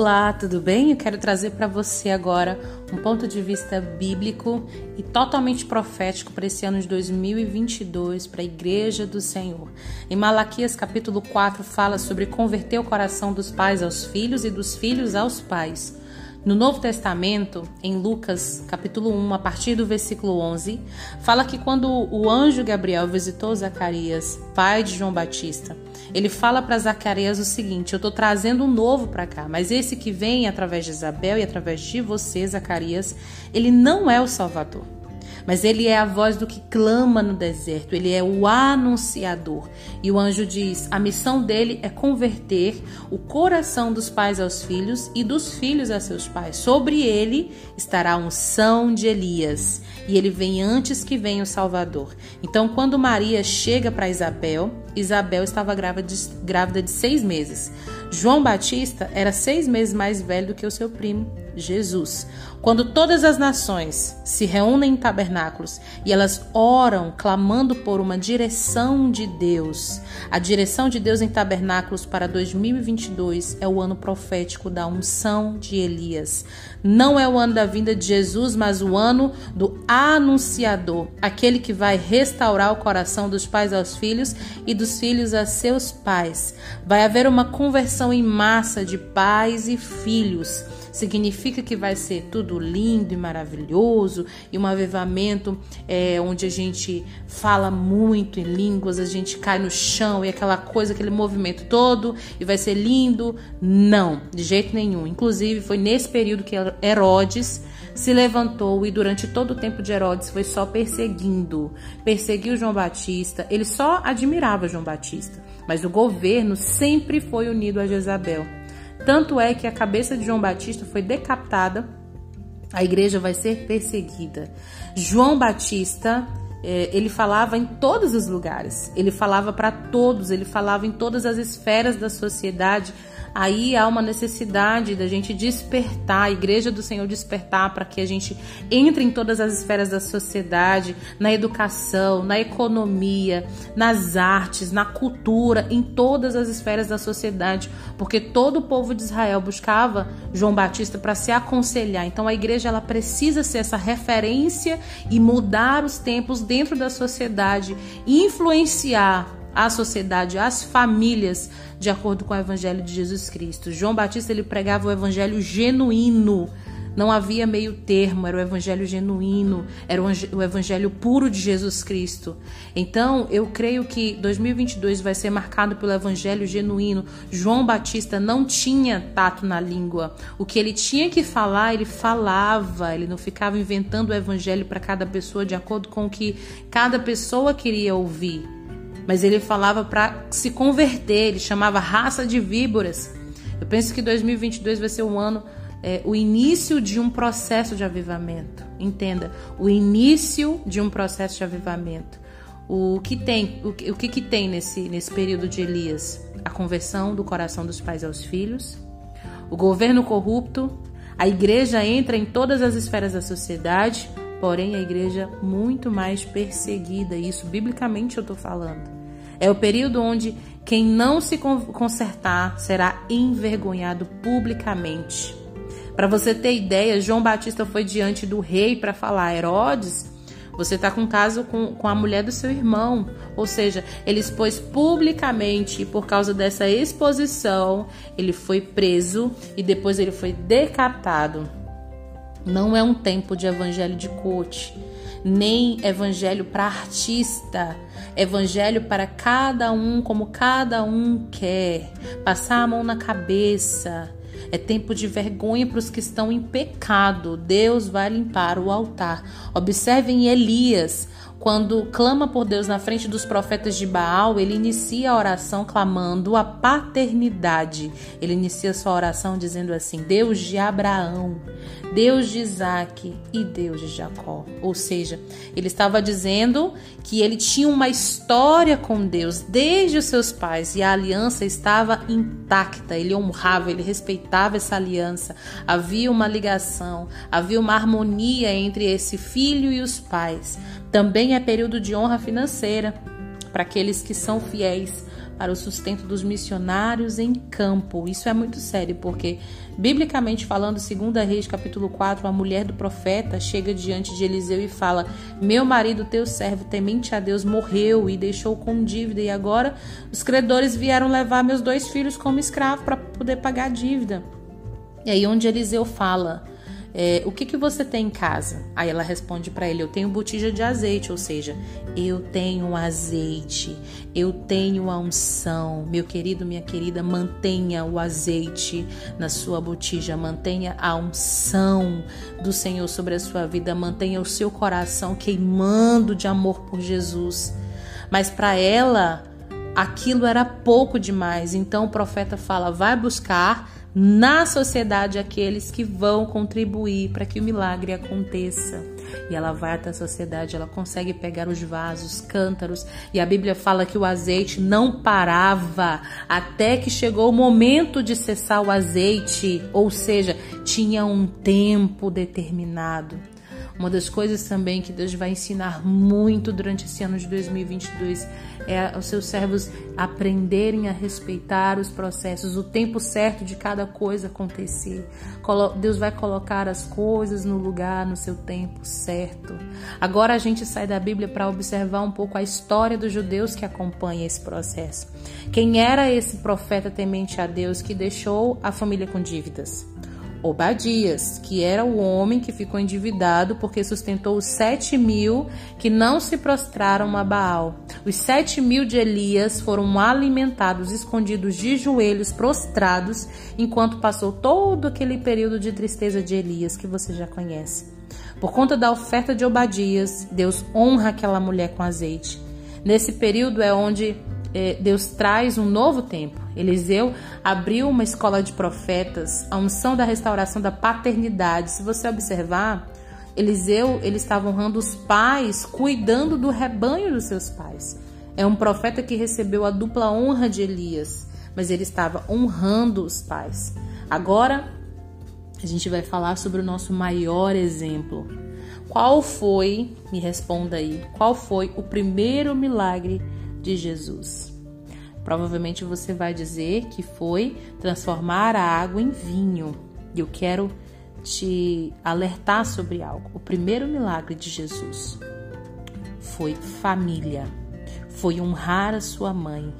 Olá, tudo bem? Eu quero trazer para você agora um ponto de vista bíblico e totalmente profético para esse ano de 2022 para a Igreja do Senhor. Em Malaquias capítulo 4 fala sobre converter o coração dos pais aos filhos e dos filhos aos pais. No Novo Testamento, em Lucas, capítulo 1, a partir do versículo 11, fala que quando o anjo Gabriel visitou Zacarias, pai de João Batista, ele fala para Zacarias o seguinte: Eu estou trazendo um novo para cá, mas esse que vem através de Isabel e através de você, Zacarias, ele não é o Salvador mas ele é a voz do que clama no deserto, ele é o anunciador. E o anjo diz: a missão dele é converter o coração dos pais aos filhos e dos filhos a seus pais. Sobre ele estará a unção de Elias, e ele vem antes que venha o Salvador. Então, quando Maria chega para Isabel, Isabel estava grávida de, grávida de seis meses. João Batista era seis meses mais velho do que o seu primo, Jesus. Quando todas as nações se reúnem em tabernáculos e elas oram clamando por uma direção de Deus, a direção de Deus em tabernáculos para 2022 é o ano profético da unção de Elias. Não é o ano da vinda de Jesus, mas o ano do anunciador, aquele que vai restaurar o coração dos pais aos filhos e dos filhos a seus pais. Vai haver uma conversão em massa de pais e filhos significa que vai ser tudo lindo e maravilhoso e um avivamento é, onde a gente fala muito em línguas, a gente cai no chão e aquela coisa, aquele movimento todo e vai ser lindo. Não, de jeito nenhum. Inclusive, foi nesse período que Herodes se levantou e durante todo o tempo de Herodes foi só perseguindo, perseguiu João Batista. Ele só admirava João Batista, mas o governo sempre foi unido a Jezabel. Tanto é que a cabeça de João Batista foi decapitada, a igreja vai ser perseguida. João Batista, é, ele falava em todos os lugares, ele falava para todos, ele falava em todas as esferas da sociedade aí há uma necessidade da gente despertar, a igreja do Senhor despertar para que a gente entre em todas as esferas da sociedade, na educação, na economia, nas artes, na cultura, em todas as esferas da sociedade, porque todo o povo de Israel buscava João Batista para se aconselhar. Então a igreja ela precisa ser essa referência e mudar os tempos dentro da sociedade, influenciar a sociedade, as famílias, de acordo com o evangelho de Jesus Cristo. João Batista ele pregava o evangelho genuíno. Não havia meio termo, era o evangelho genuíno, era o evangelho puro de Jesus Cristo. Então, eu creio que 2022 vai ser marcado pelo evangelho genuíno. João Batista não tinha tato na língua. O que ele tinha que falar, ele falava. Ele não ficava inventando o evangelho para cada pessoa de acordo com o que cada pessoa queria ouvir mas ele falava para se converter, ele chamava raça de víboras. Eu penso que 2022 vai ser um ano, é, o início de um processo de avivamento. Entenda, o início de um processo de avivamento. O que tem, o, o que, que tem nesse, nesse período de Elias? A conversão do coração dos pais aos filhos, o governo corrupto, a igreja entra em todas as esferas da sociedade, porém a igreja muito mais perseguida, isso biblicamente eu estou falando. É o período onde quem não se consertar será envergonhado publicamente. Para você ter ideia, João Batista foi diante do rei para falar: Herodes, você está com caso com, com a mulher do seu irmão. Ou seja, ele expôs publicamente, e por causa dessa exposição, ele foi preso e depois ele foi decapitado. Não é um tempo de evangelho de coach, nem evangelho para artista, evangelho para cada um como cada um quer. Passar a mão na cabeça. É tempo de vergonha para os que estão em pecado. Deus vai limpar o altar. Observem Elias, quando clama por Deus na frente dos profetas de Baal, ele inicia a oração clamando a paternidade. Ele inicia sua oração dizendo assim: Deus de Abraão, Deus de Isaac e Deus de Jacó. Ou seja, ele estava dizendo que ele tinha uma história com Deus desde os seus pais e a aliança estava intacta. Ele honrava, ele respeitava essa aliança. Havia uma ligação, havia uma harmonia entre esse filho e os pais. Também é período de honra financeira para aqueles que são fiéis para o sustento dos missionários em campo. Isso é muito sério, porque, biblicamente falando, 2 Reis, capítulo 4, a mulher do profeta chega diante de Eliseu e fala: Meu marido, teu servo, temente a Deus, morreu e deixou com dívida, e agora os credores vieram levar meus dois filhos como escravo para poder pagar a dívida. E aí, onde Eliseu fala é, o que, que você tem em casa? Aí ela responde para ele: Eu tenho botija de azeite, ou seja, eu tenho azeite, eu tenho a unção. Meu querido, minha querida, mantenha o azeite na sua botija, mantenha a unção do Senhor sobre a sua vida, mantenha o seu coração queimando de amor por Jesus. Mas para ela, aquilo era pouco demais, então o profeta fala: Vai buscar na sociedade aqueles que vão contribuir para que o milagre aconteça. E ela vai até a sociedade, ela consegue pegar os vasos, cântaros, e a Bíblia fala que o azeite não parava até que chegou o momento de cessar o azeite, ou seja, tinha um tempo determinado. Uma das coisas também que Deus vai ensinar muito durante esse ano de 2022 é os seus servos aprenderem a respeitar os processos, o tempo certo de cada coisa acontecer. Deus vai colocar as coisas no lugar, no seu tempo certo. Agora a gente sai da Bíblia para observar um pouco a história dos judeus que acompanha esse processo. Quem era esse profeta temente a Deus que deixou a família com dívidas? Obadias, que era o homem que ficou endividado porque sustentou os sete mil que não se prostraram a Baal. Os sete mil de Elias foram alimentados, escondidos de joelhos, prostrados, enquanto passou todo aquele período de tristeza de Elias que você já conhece. Por conta da oferta de Obadias, Deus honra aquela mulher com azeite. Nesse período é onde Deus traz um novo tempo. Eliseu abriu uma escola de profetas, a unção da restauração da paternidade. Se você observar, Eliseu ele estava honrando os pais, cuidando do rebanho dos seus pais. É um profeta que recebeu a dupla honra de Elias, mas ele estava honrando os pais. Agora a gente vai falar sobre o nosso maior exemplo. Qual foi, me responda aí, qual foi o primeiro milagre de Jesus. Provavelmente você vai dizer que foi transformar a água em vinho. E eu quero te alertar sobre algo. O primeiro milagre de Jesus foi família, foi honrar a sua mãe.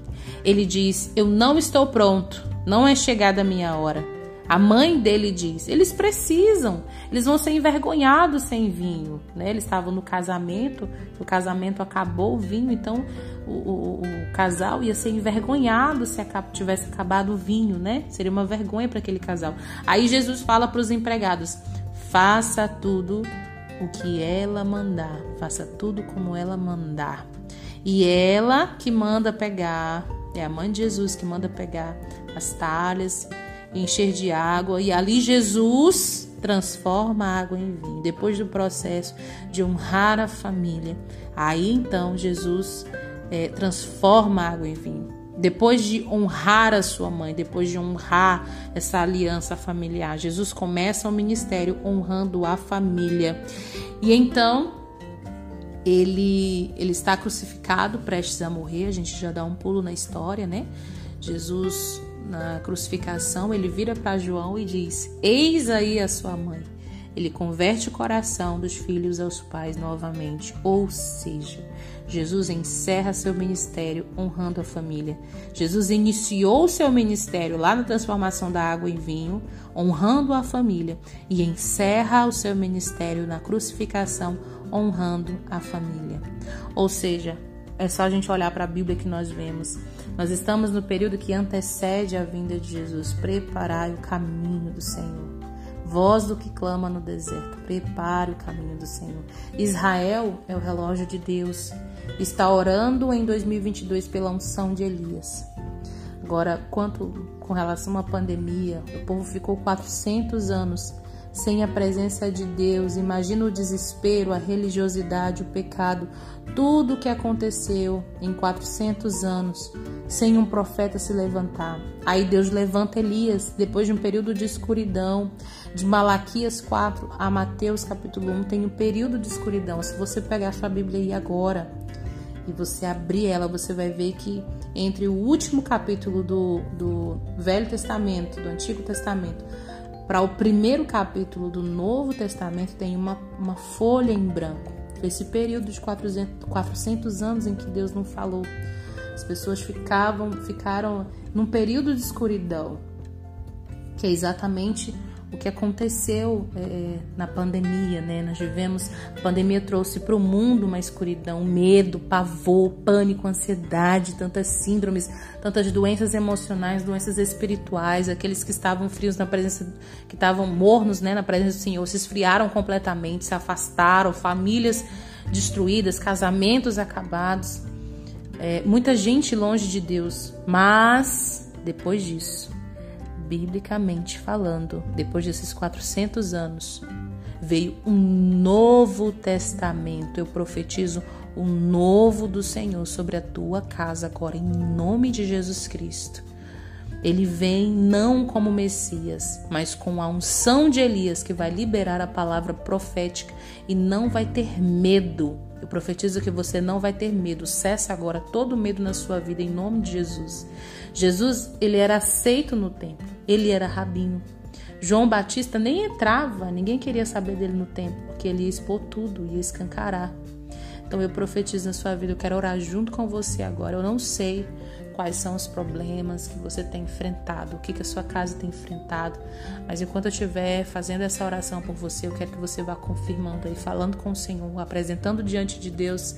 Ele diz: Eu não estou pronto, não é chegada a minha hora a mãe dele diz: eles precisam, eles vão ser envergonhados sem vinho. Né? Eles estavam no casamento, o casamento acabou o vinho, então o, o, o casal ia ser envergonhado se tivesse acabado o vinho, né? Seria uma vergonha para aquele casal. Aí Jesus fala para os empregados: faça tudo o que ela mandar, faça tudo como ela mandar. E ela que manda pegar, é a mãe de Jesus que manda pegar as talhas encher de água e ali Jesus transforma a água em vinho. Depois do processo de honrar a família, aí então Jesus é, transforma a água em vinho. Depois de honrar a sua mãe, depois de honrar essa aliança familiar, Jesus começa o ministério honrando a família. E então ele, ele está crucificado, prestes a morrer. A gente já dá um pulo na história, né? Jesus na crucificação, ele vira para João e diz: Eis aí a sua mãe. Ele converte o coração dos filhos aos pais novamente. Ou seja, Jesus encerra seu ministério honrando a família. Jesus iniciou seu ministério lá na transformação da água em vinho, honrando a família, e encerra o seu ministério na crucificação, honrando a família. Ou seja, é só a gente olhar para a Bíblia que nós vemos. Nós estamos no período que antecede a vinda de Jesus. Preparai o caminho do Senhor. Voz do que clama no deserto, prepare o caminho do Senhor. Israel é o relógio de Deus. Está orando em 2022 pela unção de Elias. Agora, quanto com relação à pandemia, o povo ficou 400 anos sem a presença de Deus. Imagina o desespero, a religiosidade, o pecado, tudo o que aconteceu em 400 anos sem um profeta se levantar. Aí Deus levanta Elias depois de um período de escuridão. De Malaquias 4 a Mateus capítulo 1 tem um período de escuridão. Se você pegar sua Bíblia aí agora, e você abrir ela, você vai ver que entre o último capítulo do, do Velho Testamento, do Antigo Testamento, para o primeiro capítulo do Novo Testamento, tem uma, uma folha em branco. Esse período de 400, 400 anos em que Deus não falou. As pessoas ficavam, ficaram num período de escuridão, que é exatamente o que aconteceu é, na pandemia, né? Nós vivemos, a pandemia trouxe para o mundo uma escuridão, medo, pavor, pânico, ansiedade, tantas síndromes, tantas doenças emocionais, doenças espirituais, aqueles que estavam frios na presença, que estavam mornos, né, na presença do Senhor, se esfriaram completamente, se afastaram, famílias destruídas, casamentos acabados, é, muita gente longe de Deus, mas depois disso biblicamente falando, depois desses 400 anos, veio um novo testamento. Eu profetizo o novo do Senhor sobre a tua casa agora, em nome de Jesus Cristo. Ele vem não como Messias, mas com a unção de Elias, que vai liberar a palavra profética e não vai ter medo. Eu profetizo que você não vai ter medo. Cesse agora todo medo na sua vida, em nome de Jesus. Jesus, ele era aceito no templo, ele era rabino. João Batista nem entrava, ninguém queria saber dele no templo, porque ele ia expor tudo, ia escancarar. Então eu profetizo na sua vida, eu quero orar junto com você agora. Eu não sei quais são os problemas que você tem enfrentado, o que, que a sua casa tem enfrentado, mas enquanto eu estiver fazendo essa oração por você, eu quero que você vá confirmando aí, falando com o Senhor, apresentando diante de Deus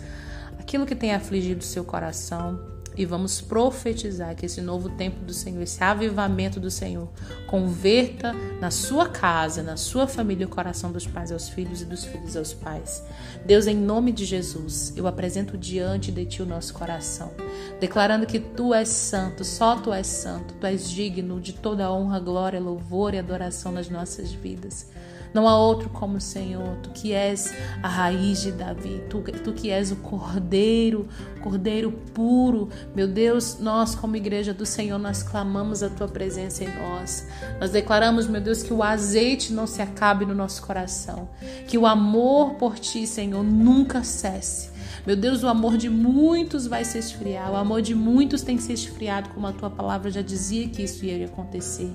aquilo que tem afligido o seu coração, e vamos profetizar que esse novo tempo do Senhor, esse avivamento do Senhor, converta na sua casa, na sua família, o coração dos pais aos filhos e dos filhos aos pais. Deus, em nome de Jesus, eu apresento diante de Ti o nosso coração, declarando que Tu és santo, só Tu és santo, Tu és digno de toda honra, glória, louvor e adoração nas nossas vidas. Não há outro como o Senhor. Tu que és a raiz de Davi, tu, tu que és o cordeiro, cordeiro puro. Meu Deus, nós, como igreja do Senhor, nós clamamos a tua presença em nós. Nós declaramos, meu Deus, que o azeite não se acabe no nosso coração, que o amor por ti, Senhor, nunca cesse. Meu Deus, o amor de muitos vai se esfriar. O amor de muitos tem se esfriado, como a tua palavra já dizia que isso ia acontecer.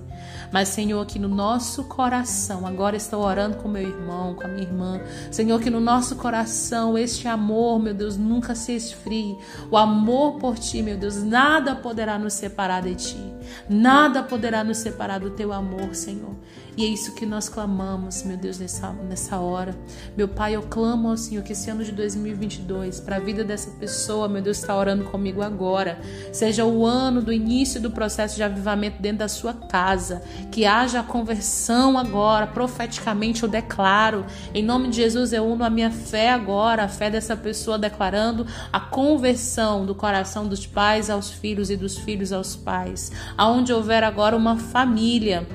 Mas, Senhor, que no nosso coração, agora estou orando com meu irmão, com a minha irmã. Senhor, que no nosso coração este amor, meu Deus, nunca se esfrie. O amor por ti, meu Deus, nada poderá nos separar de ti. Nada poderá nos separar do teu amor, Senhor. E é isso que nós clamamos, meu Deus, nessa, nessa hora. Meu Pai, eu clamo ao Senhor que esse ano de 2022, para a vida dessa pessoa, meu Deus, está orando comigo agora, seja o ano do início do processo de avivamento dentro da sua casa. Que haja a conversão agora, profeticamente eu declaro. Em nome de Jesus, eu uno a minha fé agora, a fé dessa pessoa declarando a conversão do coração dos pais aos filhos e dos filhos aos pais. Aonde houver agora uma família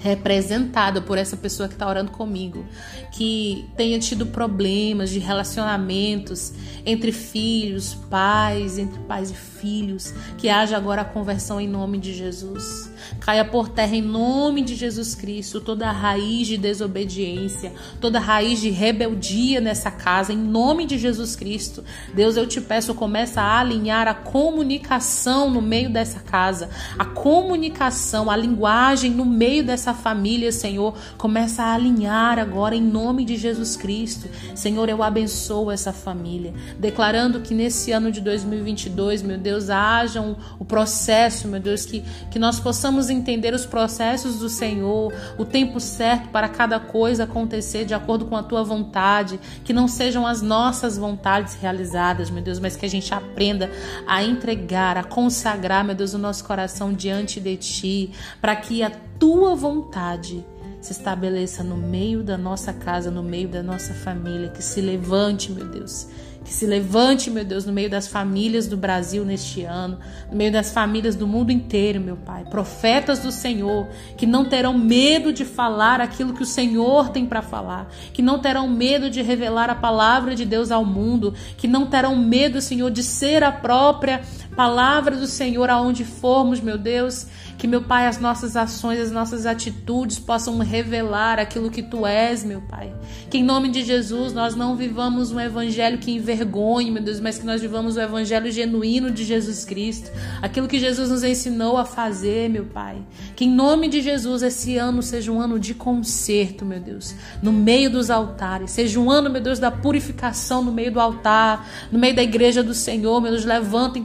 representada por essa pessoa que está orando comigo, que tenha tido problemas de relacionamentos entre filhos, pais, entre pais e filhos, que haja agora a conversão em nome de Jesus. Caia por terra em nome de Jesus Cristo toda raiz de desobediência, toda raiz de rebeldia nessa casa, em nome de Jesus Cristo. Deus, eu te peço, começa a alinhar a comunicação no meio dessa casa, a comunicação, a linguagem no meio dessa família, Senhor, começa a alinhar agora em nome de Jesus Cristo. Senhor, eu abençoo essa família, declarando que nesse ano de 2022, meu Deus, haja um, o processo, meu Deus, que, que nós possamos entender os processos do Senhor, o tempo certo para cada coisa acontecer de acordo com a tua vontade, que não sejam as nossas vontades realizadas, meu Deus, mas que a gente aprenda a entregar, a consagrar, meu Deus, o nosso coração diante de ti, para que a tua vontade se estabeleça no meio da nossa casa, no meio da nossa família, que se levante, meu Deus, que se levante, meu Deus, no meio das famílias do Brasil neste ano, no meio das famílias do mundo inteiro, meu Pai. Profetas do Senhor que não terão medo de falar aquilo que o Senhor tem para falar, que não terão medo de revelar a palavra de Deus ao mundo, que não terão medo, Senhor, de ser a própria palavra do Senhor aonde formos, meu Deus. Que, meu Pai, as nossas ações, as nossas atitudes possam revelar aquilo que Tu és, meu Pai. Que, em nome de Jesus, nós não vivamos um evangelho que envergonhe, meu Deus, mas que nós vivamos o evangelho genuíno de Jesus Cristo, aquilo que Jesus nos ensinou a fazer, meu Pai. Que em nome de Jesus esse ano seja um ano de conserto, meu Deus, no meio dos altares, seja um ano, meu Deus, da purificação no meio do altar, no meio da igreja do Senhor, meu Deus, levanta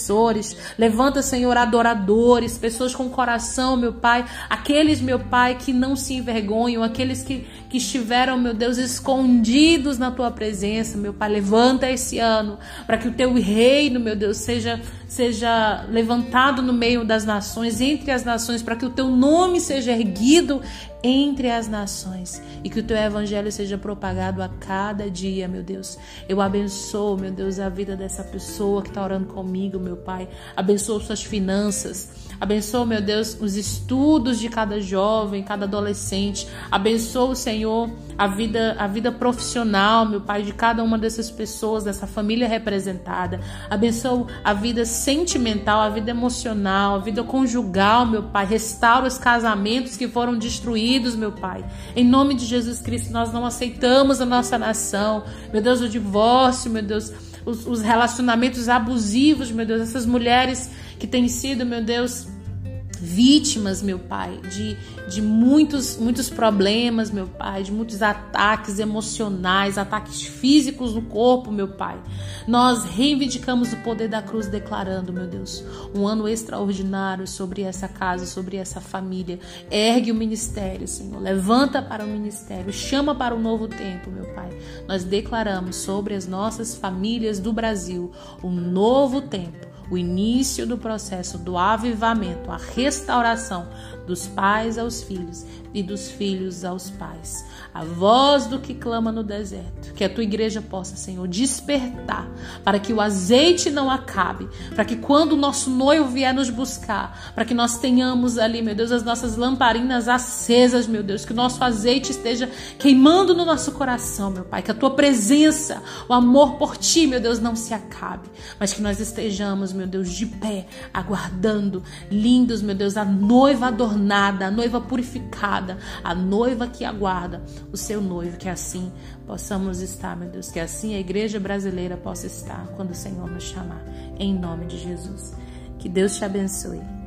intercessores, levanta, Senhor, adoradores, pessoas com coração, meu Pai, aqueles, meu Pai, que não se envergonham, aqueles que, que estiveram, meu Deus, escondidos na tua presença, meu Pai, levanta esse ano para que o teu reino, meu Deus, seja seja levantado no meio das nações, entre as nações, para que o teu nome seja erguido entre as nações e que o teu evangelho seja propagado a cada dia, meu Deus. Eu abençoo, meu Deus, a vida dessa pessoa que está orando comigo, meu Pai. Abençoo suas finanças. Abençoa, meu Deus, os estudos de cada jovem, cada adolescente. Abençoa, Senhor, a vida, a vida profissional, meu Pai, de cada uma dessas pessoas, dessa família representada. Abençoa a vida sentimental, a vida emocional, a vida conjugal, meu Pai. Restaura os casamentos que foram destruídos, meu Pai. Em nome de Jesus Cristo, nós não aceitamos a nossa nação. Meu Deus, o divórcio, meu Deus, os, os relacionamentos abusivos, meu Deus, essas mulheres que têm sido, meu Deus, vítimas, meu Pai, de, de muitos, muitos problemas, meu Pai, de muitos ataques emocionais, ataques físicos no corpo, meu Pai. Nós reivindicamos o poder da cruz, declarando, meu Deus, um ano extraordinário sobre essa casa, sobre essa família. Ergue o ministério, Senhor. Levanta para o ministério, chama para um novo tempo, meu Pai. Nós declaramos sobre as nossas famílias do Brasil um novo tempo o início do processo do avivamento, a restauração dos pais aos filhos e dos filhos aos pais. A voz do que clama no deserto. Que a tua igreja possa, Senhor, despertar para que o azeite não acabe, para que quando o nosso noivo vier nos buscar, para que nós tenhamos ali, meu Deus, as nossas lamparinas acesas, meu Deus, que o nosso azeite esteja queimando no nosso coração, meu Pai, que a tua presença, o amor por ti, meu Deus, não se acabe, mas que nós estejamos, meu Deus, de pé, aguardando, lindos, meu Deus, a noiva adornada, a noiva purificada, a noiva que aguarda o seu noivo, que assim possamos estar, meu Deus, que assim a igreja brasileira possa estar quando o Senhor nos chamar, em nome de Jesus. Que Deus te abençoe.